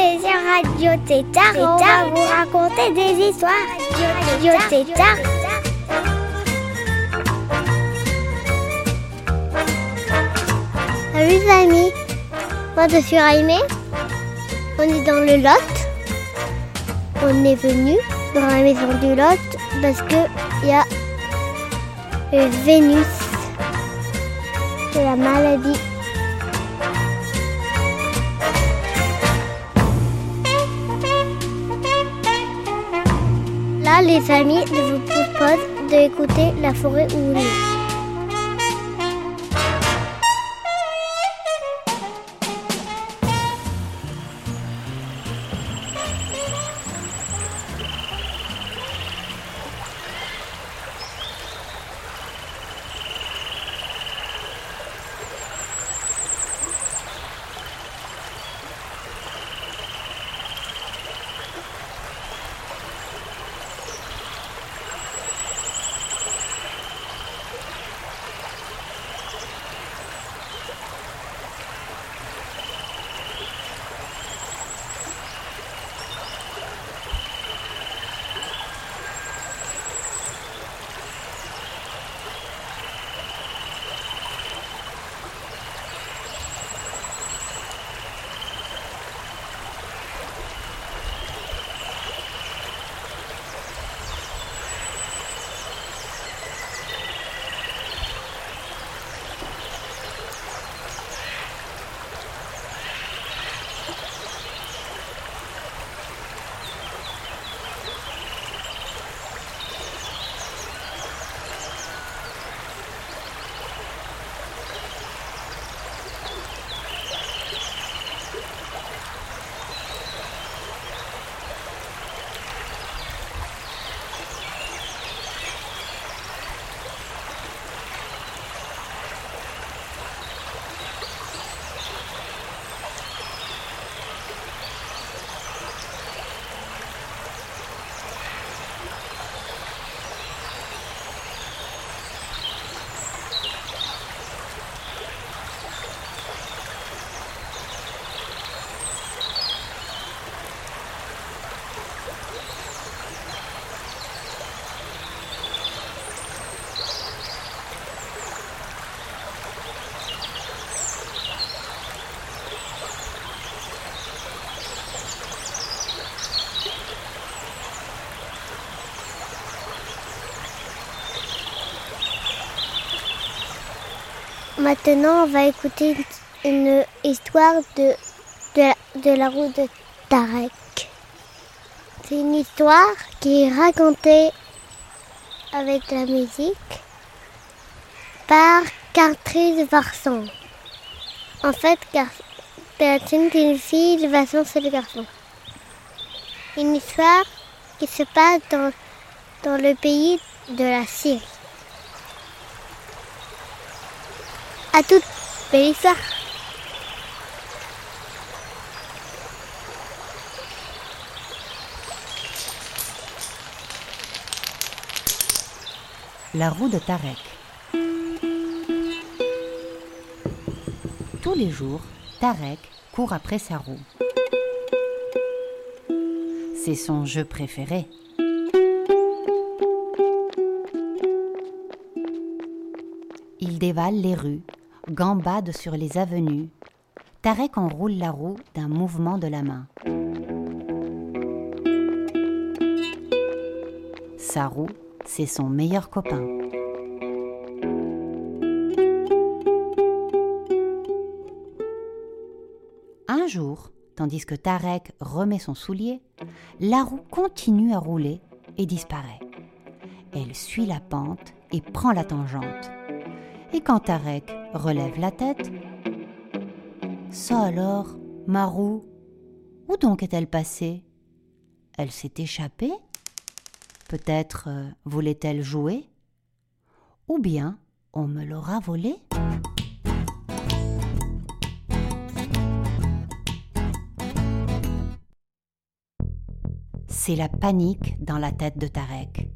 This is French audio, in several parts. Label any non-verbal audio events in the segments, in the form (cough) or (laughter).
Sur Radio Tétard on va vous raconter des histoires. Radio Tétard. Salut amis, moi je suis Raimé, on est dans le Lot. On est venu dans la maison du Lot parce que il y a Vénus, c'est la maladie. Les amis, je vous propose d'écouter la forêt où on est. Maintenant, on va écouter une, histoire de, de, la, roue de Tarek. C'est une histoire qui est racontée avec la musique par Catherine Varson. En fait, Catherine est une fille, Varson c'est le garçon. Une histoire qui se passe dans, dans le pays de la Syrie. À toute belle. La roue de Tarek. Tous les jours, Tarek court après sa roue. C'est son jeu préféré. Il dévale les rues, gambade sur les avenues. Tarek enroule la roue d'un mouvement de la main. Sa roue, c'est son meilleur copain. Un jour, tandis que Tarek remet son soulier, la roue continue à rouler et disparaît. Elle suit la pente et prend la tangente. Et quand Tarek relève la tête, ça alors, ma roue, où donc est-elle passée? Elle s'est échappée? Peut-être euh, voulait-elle jouer? Ou bien on me l'aura volée? C'est la panique dans la tête de Tarek.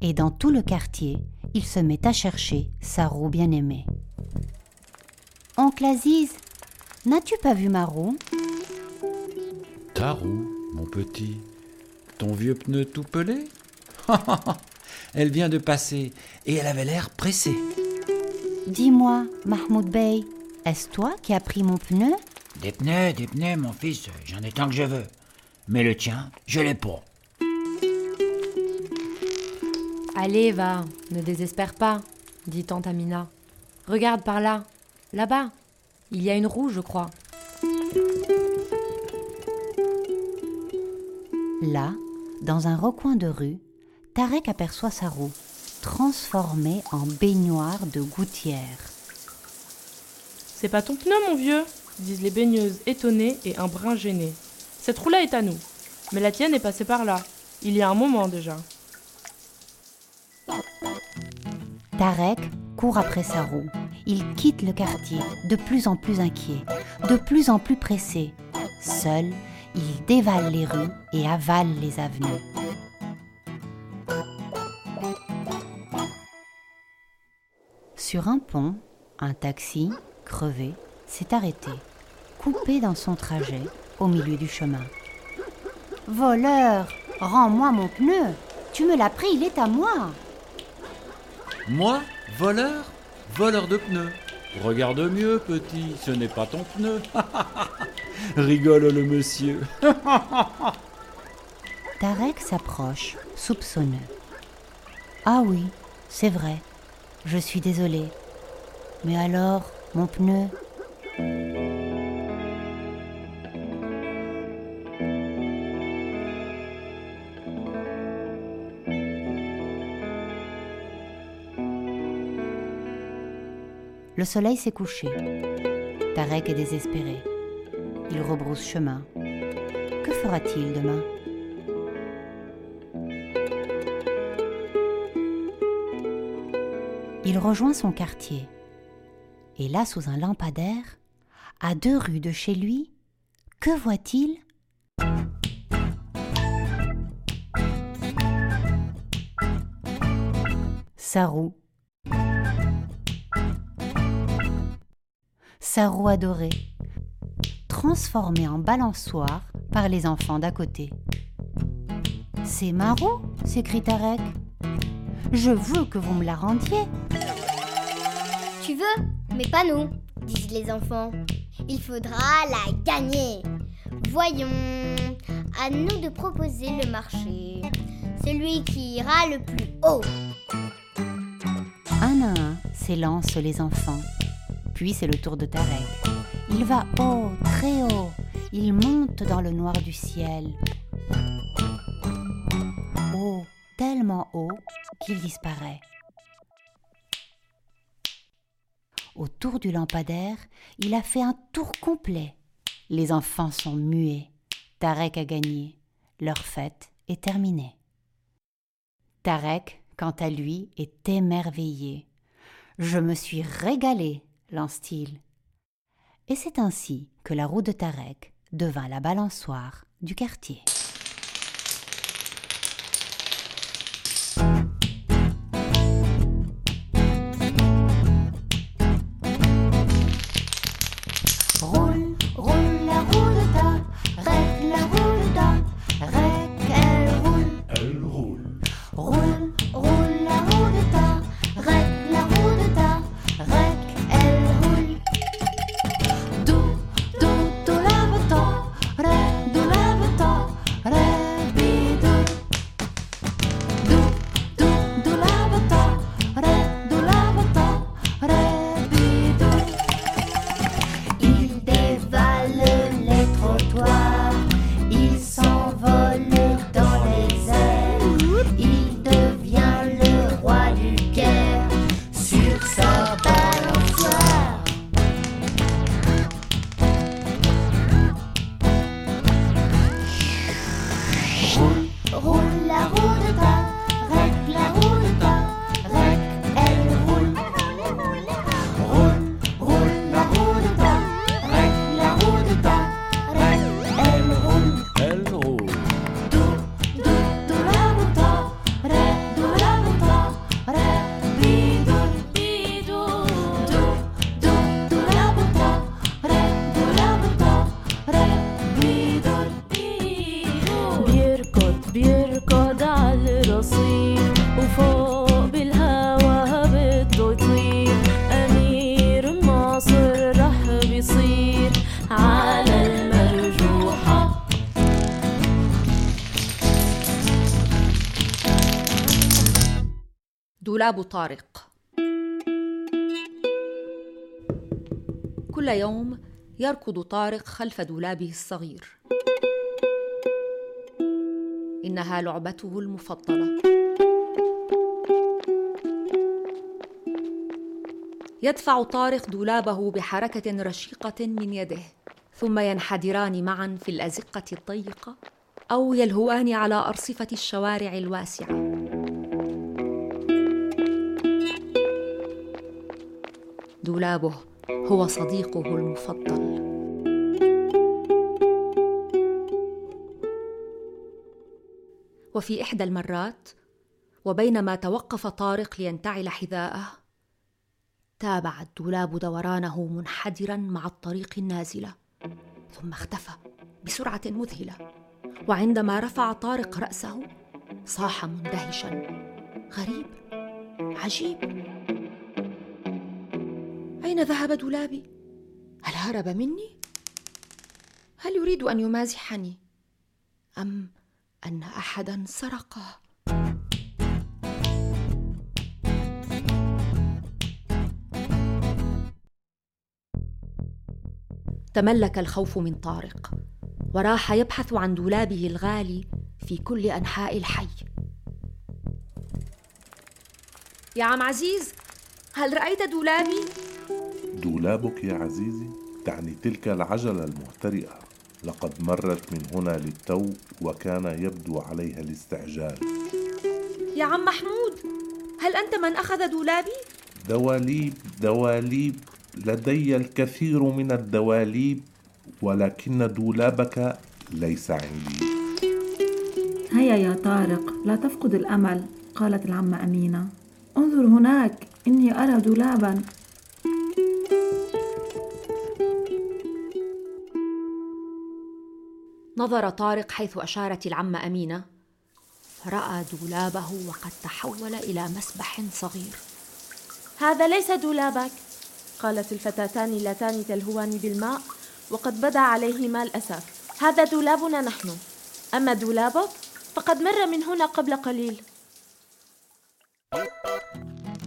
Et dans tout le quartier, il se met à chercher sa roue bien-aimée. Oncle Aziz, n'as-tu pas vu ma roue? Ta roue, mon petit Ton vieux pneu tout pelé? (laughs) Elle vient de passer et elle avait l'air pressée. Dis-moi, Mahmoud Bey, est-ce toi qui as pris mon pneu? Des pneus, des pneus, mon fils, j'en ai tant que je veux. Mais le tien, je l'ai pas. Allez, va, ne désespère pas, dit tante Amina. Regarde par là, là-bas. Il y a une roue, je crois. Là, dans un recoin de rue, Tarek aperçoit sa roue, transformée en baignoire de gouttière. C'est pas ton pneu, mon vieux, disent les baigneuses étonnées et un brin gêné. Cette roue-là est à nous. Mais la tienne est passée par là. Il y a un moment déjà. Tarek court après sa roue. Il quitte le quartier, de plus en plus inquiet, de plus en plus pressé. Seul, il dévale les rues et avale les avenues. Sur un pont, un taxi, crevé, s'est arrêté, coupé dans son trajet au milieu du chemin. Voleur, rends-moi mon pneu. Tu me l'as pris, il est à moi. Moi Voleur Voleur de pneus Regarde mieux, petit, ce n'est pas ton pneu. (laughs) Rigole le monsieur. (laughs) Tarek s'approche, soupçonneux. Ah oui, c'est vrai. Je suis désolé. Mais alors, mon pneu? Soleil s'est couché. Tarek est désespéré. Il rebrousse chemin. Que fera-t-il demain? Il rejoint son quartier. Et là, sous un lampadaire, à deux rues de chez lui, que voit-il? Sa roue. Sa roue adorée, transformée en balançoire par les enfants d'à côté. C'est ma roue s'écrie Tarek. Je veux que vous me la rendiez. Tu veux, mais pas nous, disent les enfants. Il faudra la gagner. Voyons, à nous de proposer le marché. Celui qui ira le plus haut. Un à un s'élancent les enfants. Puis c'est le tour de Tarek. Il va haut, très haut. Il monte dans le noir du ciel. Haut, tellement haut qu'il disparaît. Autour du lampadaire, il a fait un tour complet. Les enfants sont muets. Tarek a gagné. Leur fête est terminée. Tarek, quant à lui, est émerveillé. Je me suis régalé, lance-t-il. Et c'est ainsi que la roue de Tarek devint la balançoire du quartier. دولاب طارق. كل يوم يركض طارق خلف دولابه الصغير. إنها لعبته المفضلة. يدفع طارق دولابه بحركة رشيقة من يده ثم ينحدران معا في الأزقة الضيقة أو يلهوان على أرصفة الشوارع الواسعة. دولابه هو صديقه المفضل. وفي إحدى المرات وبينما توقف طارق لينتعل حذاءه تابع الدولاب دورانه منحدرا مع الطريق النازله ثم اختفى بسرعة مذهلة. وعندما رفع طارق رأسه صاح مندهشا. غريب عجيب. أين ذهب دولابي؟ هل هرب مني؟ هل يريد أن يمازحني؟ أم أن أحدا سرقه؟ تملك الخوف من طارق وراح يبحث عن دولابه الغالي في كل أنحاء الحي. يا عم عزيز هل رأيت دولابي؟ دولابك يا عزيزي تعني تلك العجلة المهترئة. لقد مرت من هنا للتو وكان يبدو عليها الاستعجال. يا عم محمود هل أنت من أخذ دولابي؟ دواليب دواليب لدي الكثير من الدواليب ولكن دولابك ليس عندي. هيا يا طارق لا تفقد الأمل قالت العمة أمينة. انظر هناك إني أرى دولابا. نظر طارق حيث أشارت العمه أمينة فراى دولابه وقد تحول إلى مسبح صغير. هذا ليس دولابك قالت الفتاتان اللتان تلهوان بالماء وقد بدا عليهما الاسف هذا دولابنا نحن. أما دولابك فقد مر من هنا قبل قليل.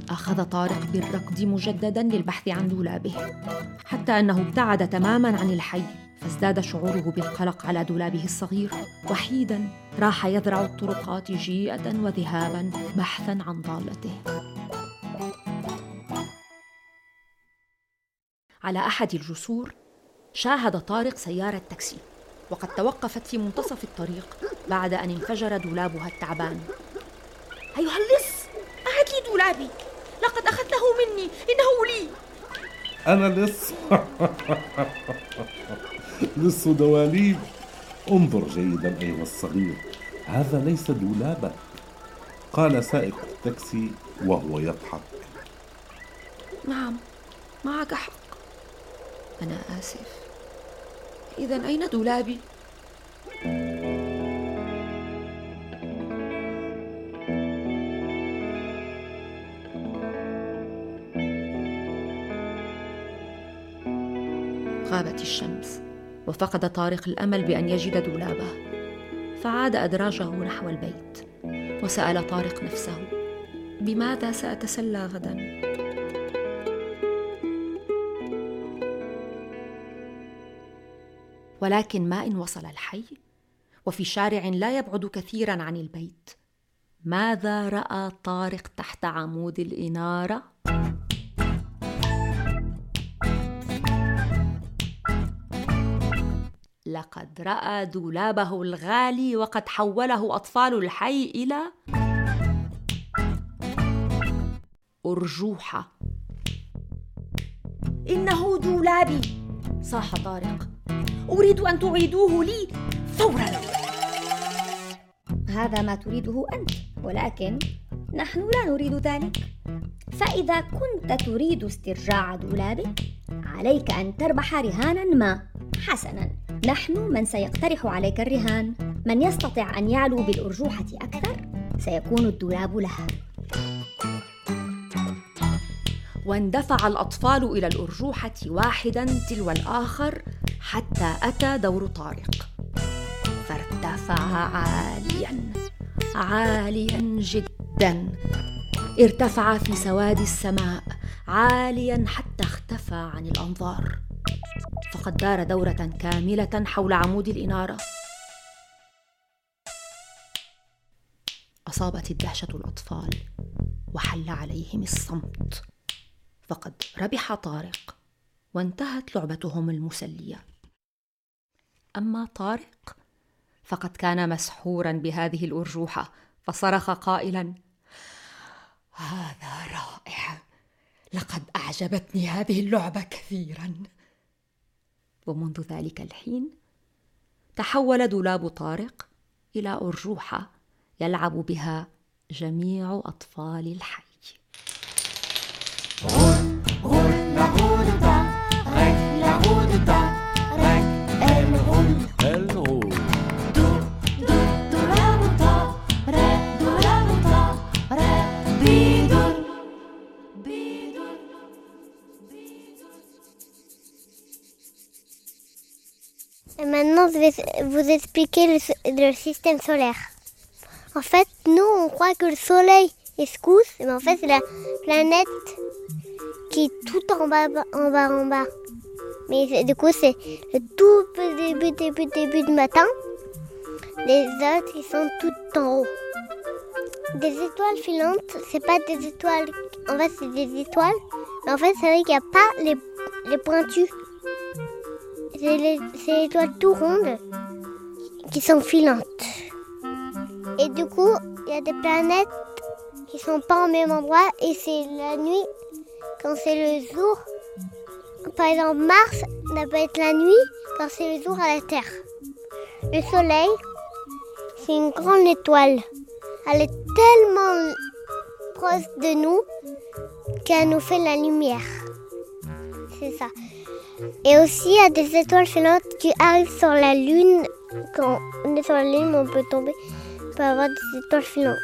أخذ طارق بالركض مجددا للبحث عن دولابه حتى أنه ابتعد تماما عن الحي. فازداد شعوره بالقلق على دولابه الصغير وحيدا راح يذرع الطرقات جيئه وذهابا بحثا عن ضالته. على أحد الجسور شاهد طارق سيارة تاكسي وقد توقفت في منتصف الطريق بعد أن انفجر دولابها التعبان. ايها اللص اعد لي دولابي! لقد أخذته مني! إنه لي! أنا لص (laughs) لص دواليب. انظر جيدا أيها الصغير هذا ليس دولابك قال سائق التاكسي وهو يضحك. نعم معك حق. أنا آسف. اذا أين دولابي؟ غابت الشمس. وفقد طارق الأمل بأن يجد دولابه فعاد أدراجه نحو البيت وسأل طارق نفسه بماذا سأتسلى غدا؟ ولكن ما إن وصل الحي وفي شارع لا يبعد كثيرا عن البيت ماذا رأى طارق تحت عمود الإنارة؟ لقد رأى دولابه الغالي وقد حوله أطفال الحي إلى أرجوحة. إنه دولابي صاح طارق. أريد أن تعيدوه لي فورا. هذا ما تريده أنت ولكن نحن لا نريد ذلك. فإذا كنت تريد استرجاع دولابك عليك أن تربح رهانا ما حسنا. نحن من سيقترح عليك الرهان. من يستطيع أن يعلو بالأرجوحة أكثر سيكون الدولاب له. واندفع الأطفال إلى الأرجوحة واحدا تلو الآخر حتى أتى دور طارق. فارتفع عاليا عاليا جدا. ارتفع في سواد السماء عاليا حتى اختفى عن الأنظار. فقد دار دورة كاملة حول عمود الإنارة. أصابت الدهشة الأطفال وحل عليهم الصمت. فقد ربح طارق وانتهت لعبتهم المسلية. أما طارق فقد كان مسحورا بهذه الأرجوحة. فصرخ قائلا هذا رائع لقد أعجبتني هذه اللعبة كثيرا. ومنذ ذلك الحين. تحول دولاب طارق إلى ارجوحه يلعب بها جميع أطفال الحي. Je vais vous expliquer le, système solaire. En fait, nous, on croit que le soleil est secousse, mais en fait, c'est la planète qui est tout en bas, en bas, en bas. Mais du coup, c'est le tout début, début, début du matin. Les autres, ils sont tout en haut. Des étoiles filantes, c'est pas des étoiles. En fait, c'est des étoiles. Mais en fait, c'est vrai qu'il n'y a pas les, les pointus. C'est les, étoiles tout rondes qui sont filantes. Et du coup, il y a des planètes qui sont pas au même endroit et c'est la nuit quand c'est le jour. Par exemple, Mars, ça peut être la nuit quand c'est le jour à la Terre. Le Soleil, c'est une grande étoile. Elle est tellement proche de nous qu'elle nous fait la lumière. C'est ça. Et aussi, il y a des étoiles filantes qui arrivent sur la Lune. Quand on est sur la Lune, on peut tomber. On peut avoir des étoiles filantes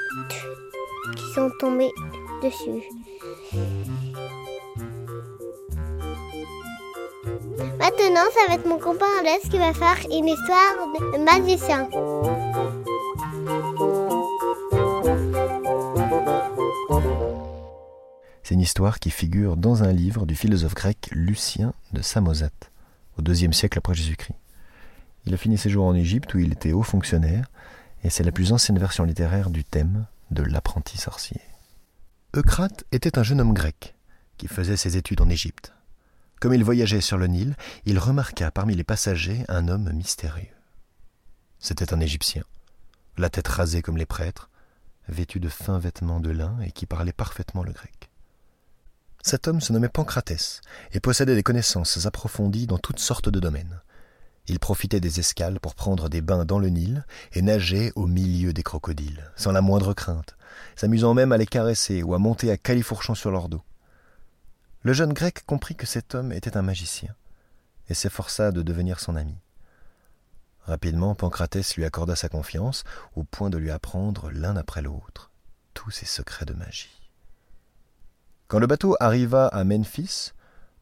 qui sont tombées dessus. Maintenant, ça va être mon copain Alex qui va faire une histoire de magicien. C'est une histoire qui figure dans un livre du philosophe grec Lucien de Samosate, au IIe siècle après Jésus-Christ. Il a fini ses jours en Égypte où il était haut fonctionnaire, et c'est la plus ancienne version littéraire du thème de l'apprenti sorcier. Eucrate était un jeune homme grec qui faisait ses études en Égypte. Comme il voyageait sur le Nil, il remarqua parmi les passagers un homme mystérieux. C'était un Égyptien, la tête rasée comme les prêtres, vêtu de fins vêtements de lin et qui parlait parfaitement le grec. Cet homme se nommait Pancratès et possédait des connaissances approfondies dans toutes sortes de domaines. Il profitait des escales pour prendre des bains dans le Nil et nager au milieu des crocodiles, sans la moindre crainte, s'amusant même à les caresser ou à monter à califourchon sur leur dos. Le jeune grec comprit que cet homme était un magicien et s'efforça de devenir son ami. Rapidement, Pancratès lui accorda sa confiance au point de lui apprendre l'un après l'autre tous ses secrets de magie. Quand le bateau arriva à Memphis,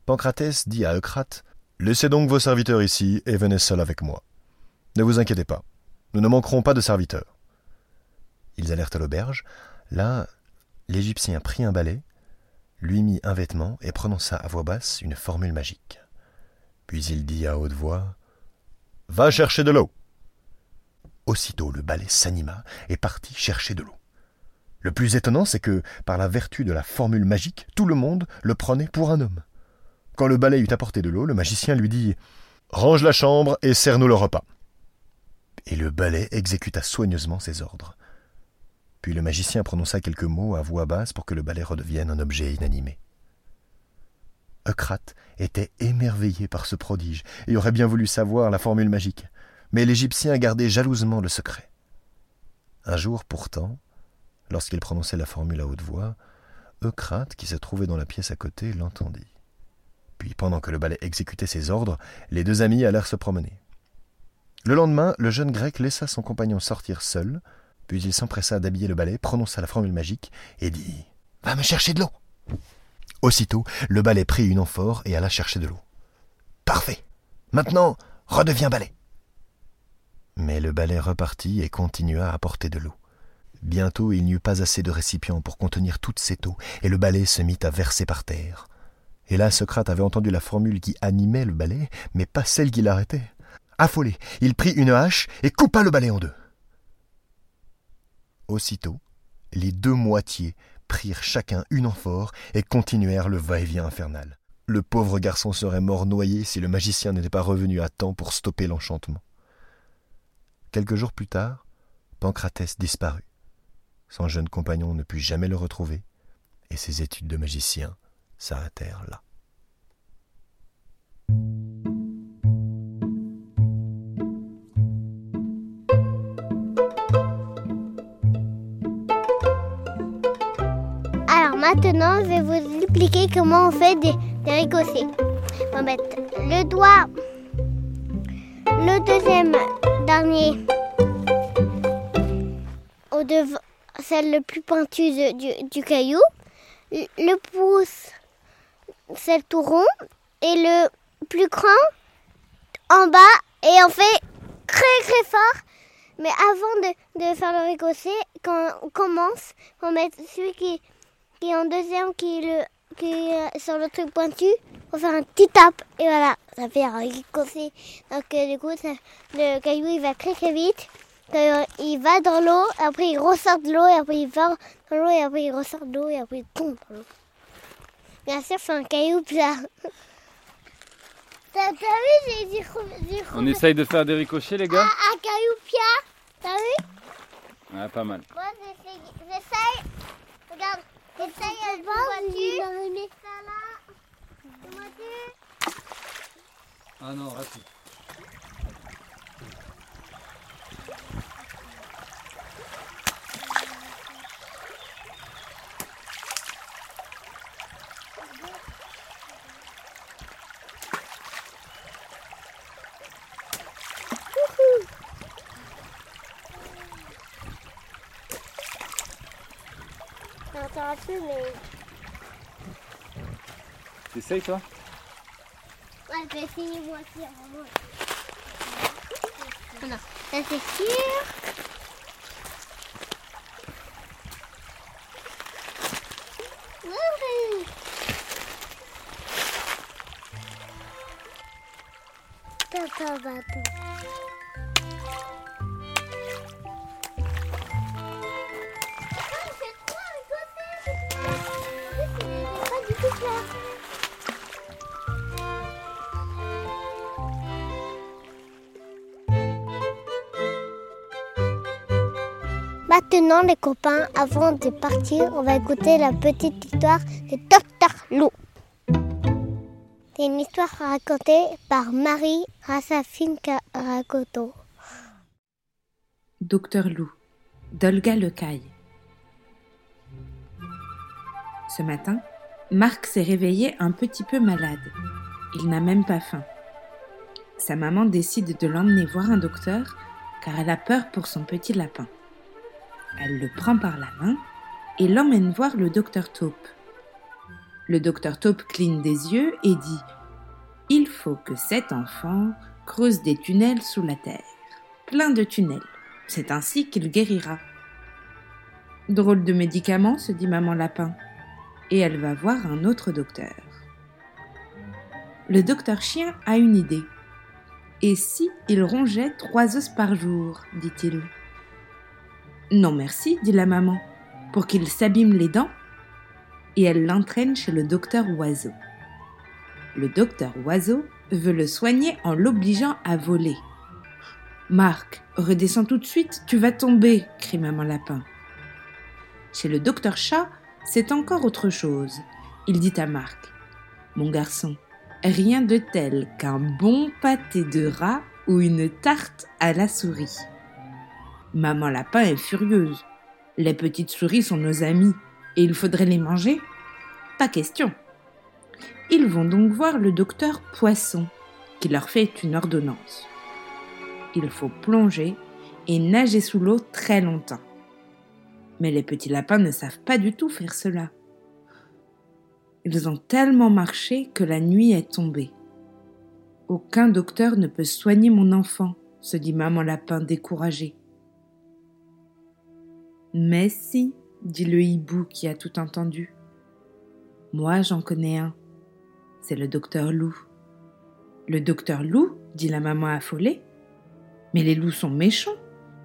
Pancratès dit à Eucrate Laissez donc vos serviteurs ici et venez seul avec moi. Ne vous inquiétez pas, nous ne manquerons pas de serviteurs. Ils allèrent à l'auberge. Là, l'Égyptien prit un balai, lui mit un vêtement et prononça à voix basse une formule magique. Puis il dit à haute voix Va chercher de l'eau. Aussitôt le balai s'anima et partit chercher de l'eau. Le plus étonnant, c'est que, par la vertu de la formule magique, tout le monde le prenait pour un homme. Quand le balai eut apporté de l'eau, le magicien lui dit Range la chambre et sers-nous le repas. Et le balai exécuta soigneusement ses ordres. Puis le magicien prononça quelques mots à voix basse pour que le balai redevienne un objet inanimé. Eucrate était émerveillé par ce prodige et aurait bien voulu savoir la formule magique, mais l'Égyptien gardait jalousement le secret. Un jour pourtant, lorsqu'il prononçait la formule à haute voix, Eucrate, qui se trouvait dans la pièce à côté, l'entendit. Puis, pendant que le balai exécutait ses ordres, les deux amis allèrent se promener. Le lendemain, le jeune grec laissa son compagnon sortir seul, puis il s'empressa d'habiller le balai, prononça la formule magique et dit Va me chercher de l'eau Aussitôt, le balai prit une amphore et alla chercher de l'eau. Parfait Maintenant, redeviens balai Mais le balai repartit et continua à apporter de l'eau. Bientôt il n'y eut pas assez de récipients pour contenir toute cette eau, et le balai se mit à verser par terre. Et là Socrate avait entendu la formule qui animait le balai, mais pas celle qui l'arrêtait. Affolé, il prit une hache et coupa le balai en deux. Aussitôt, les deux moitiés prirent chacun une amphore et continuèrent le va-et-vient infernal. Le pauvre garçon serait mort noyé si le magicien n'était pas revenu à temps pour stopper l'enchantement. Quelques jours plus tard, Pancratès disparut. Son jeune compagnon ne put jamais le retrouver, et ses études de magicien s'arrêtèrent là. Alors maintenant, je vais vous expliquer comment on fait des, des. On va le doigt, le deuxième dernier, au devant, celle le plus pointue du, du caillou, le pouce, celle tout rond, et le plus grand en bas, et on fait très très fort. Mais avant de, de faire le ricossé, quand on commence, on met celui qui, qui est en deuxième, qui est, le, qui sur le truc pointu, on fait un petit tape, et voilà, ça fait un ricossé. Donc euh, du coup, le caillou, il va très très vite. Euh, il va dans l'eau, après il ressort de l'eau, et après il va dans l'eau, et après il ressort de l'eau, et après il tombe dans l'eau. Bien sûr, c'est un caillou plat. T'as vu, j'ai trouvé- On essaye de faire des ricochets, les gars un caillou plat. T'as vu Ouais, pas mal. Moi, j'essaye. j'essaye. Regarde, j'essaye une voiture. Ça là. Une voiture. Ah non, reste. J'entends plus, mais. T'essayes, toi Ouais, je vais essayer moi aussi. vraiment. Non, ça c'est sûr. Wouhou. Maintenant, les copains, avant de partir, on va écouter la petite histoire de Docteur Lou. C'est une histoire racontée par Marie Rassafine Karakoto. Docteur Lou, d'Olga Lecaille. Ce matin, Marc s'est réveillé un petit peu malade. Il n'a même pas faim. Sa maman décide de l'emmener voir un docteur car elle a peur pour son petit lapin. Elle le prend par la main et l'emmène voir le docteur Taupe. Le docteur Taupe cligne des yeux et dit Il faut que cet enfant creuse des tunnels sous la terre, plein de tunnels. C'est ainsi qu'il guérira. Drôle de médicament, se dit maman lapin, et elle va voir un autre docteur. Le docteur chien a une idée. Et si il rongeait trois os par jour dit-il? Non merci, dit la maman, pour qu'il s'abîme les dents. Et elle l'entraîne chez le docteur Oiseau. Le docteur Oiseau veut le soigner en l'obligeant à voler. Marc, redescends tout de suite, tu vas tomber, crie maman lapin. Chez le docteur chat, c'est encore autre chose. Il dit à Marc Mon garçon, rien de tel qu'un bon pâté de rat ou une tarte à la souris. Maman lapin est furieuse. Les petites souris sont nos amies et il faudrait les manger? Pas question. Ils vont donc voir le docteur Poisson qui leur fait une ordonnance. Il faut plonger et nager sous l'eau très longtemps. Mais les petits lapins ne savent pas du tout faire cela. Ils ont tellement marché que la nuit est tombée. Aucun docteur ne peut soigner mon enfant, se dit maman lapin découragée. Mais si, dit le hibou qui a tout entendu. Moi, j'en connais un. C'est le docteur Loup. Le docteur Loup, dit la maman affolée. Mais les loups sont méchants.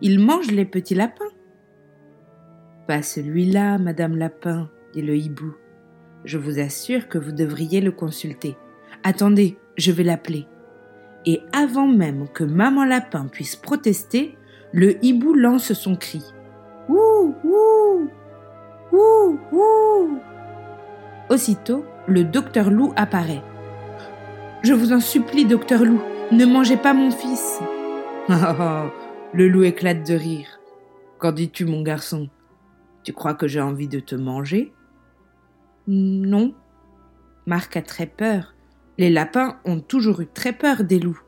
Ils mangent les petits lapins. Pas celui-là, Madame Lapin, dit le hibou. Je vous assure que vous devriez le consulter. Attendez, je vais l'appeler. Et avant même que Maman Lapin puisse protester, le hibou lance son cri. Ouh, ouh, ouh, ouh. Aussitôt, le docteur Loup apparaît. Je vous en supplie, docteur Loup, ne mangez pas mon fils. (laughs) le loup éclate de rire. Qu'en dis-tu, mon garçon? Tu crois que j'ai envie de te manger? Non. Marc a très peur. Les lapins ont toujours eu très peur des loups.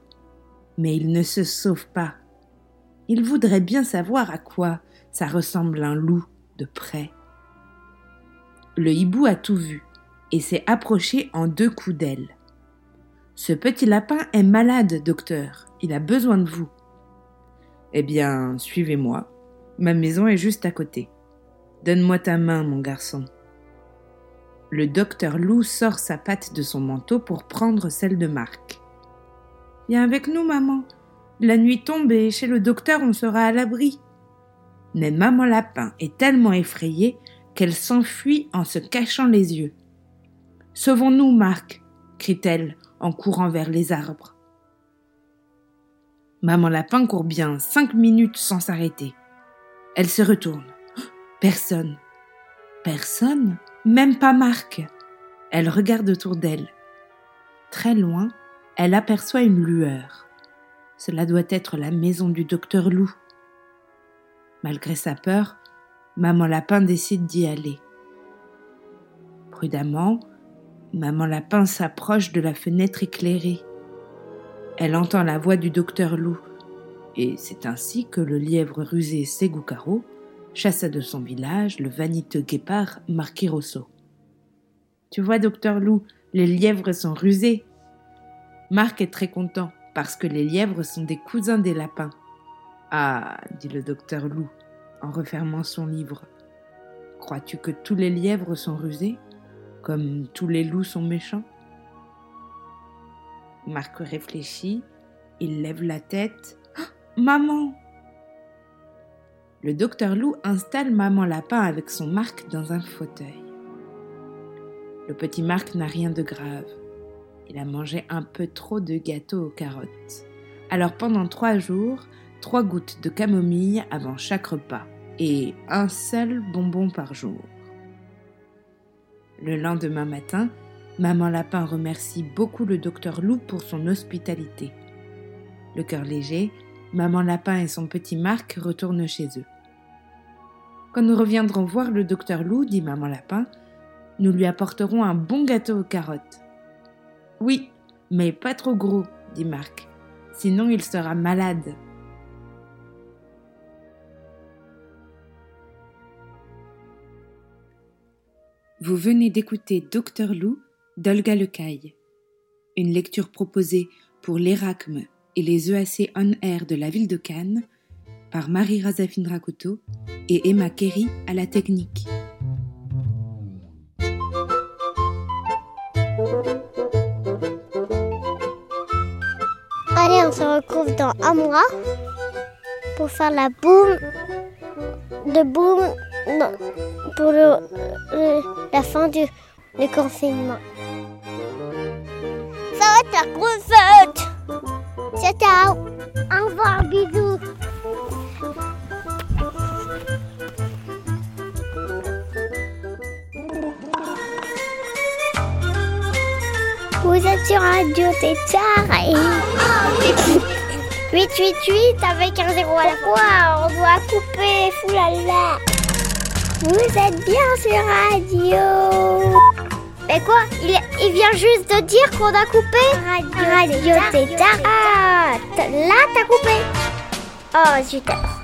Mais ils ne se sauvent pas. Il voudrait bien savoir à quoi ça ressemble un loup de près. Le hibou a tout vu et s'est approché en deux coups d'aile. Ce petit lapin est malade, docteur. Il a besoin de vous. Eh bien, suivez-moi. Ma maison est juste à côté. Donne-moi ta main, mon garçon. Le docteur Loup sort sa patte de son manteau pour prendre celle de Marc. Viens avec nous, maman. La nuit tombe et chez le docteur on sera à l'abri. Mais maman lapin est tellement effrayée qu'elle s'enfuit en se cachant les yeux. Sauvons-nous, Marc, crie-t-elle en courant vers les arbres. Maman lapin court bien cinq minutes sans s'arrêter. Elle se retourne. (gasps) Personne. Personne, même pas Marc. Elle regarde autour d'elle. Très loin, elle aperçoit une lueur. Cela doit être la maison du docteur Loup. Malgré sa peur, Maman Lapin décide d'y aller. Prudemment, Maman Lapin s'approche de la fenêtre éclairée. Elle entend la voix du docteur Loup, et c'est ainsi que le lièvre rusé Segukaro chassa de son village le vaniteux guépard Marquis Rosso. Tu vois, docteur Loup, les lièvres sont rusés. Marc est très content parce que les lièvres sont des cousins des lapins. Ah, dit le docteur Loup en refermant son livre. Crois-tu que tous les lièvres sont rusés comme tous les loups sont méchants? Marc réfléchit, il lève la tête. Oh, maman Le docteur loup installe maman lapin avec son Marc dans un fauteuil. Le petit Marc n'a rien de grave. Il a mangé un peu trop de gâteaux aux carottes. Alors pendant trois jours, trois gouttes de camomille avant chaque repas et un seul bonbon par jour. Le lendemain matin, Maman Lapin remercie beaucoup le docteur Loup pour son hospitalité. Le cœur léger, Maman Lapin et son petit Marc retournent chez eux. Quand nous reviendrons voir le docteur Loup, dit Maman Lapin, nous lui apporterons un bon gâteau aux carottes. Oui, mais pas trop gros, dit Marc, sinon il sera malade. Vous venez d'écouter Docteur Loup d'Olga Lecaille, une lecture proposée pour l'ERACM et les EAC On Air de la ville de Cannes par Marie Razafine Rakoto et Emma Kerry à la technique. Allez, on se retrouve dans un mois pour faire la boum de boum pour la fin du, confinement. Ça va être la grosse fête. Ciao, ciao. Au revoir, bisous. Vous êtes sur Radio Tétard. 888 avec un zéro à la fois, on doit couper, foulala. Vous êtes bien sur radio. Mais quoi il, vient juste de dire qu'on a coupé Radio, radio Tétard. Ah, là t'as coupé. Oh, super.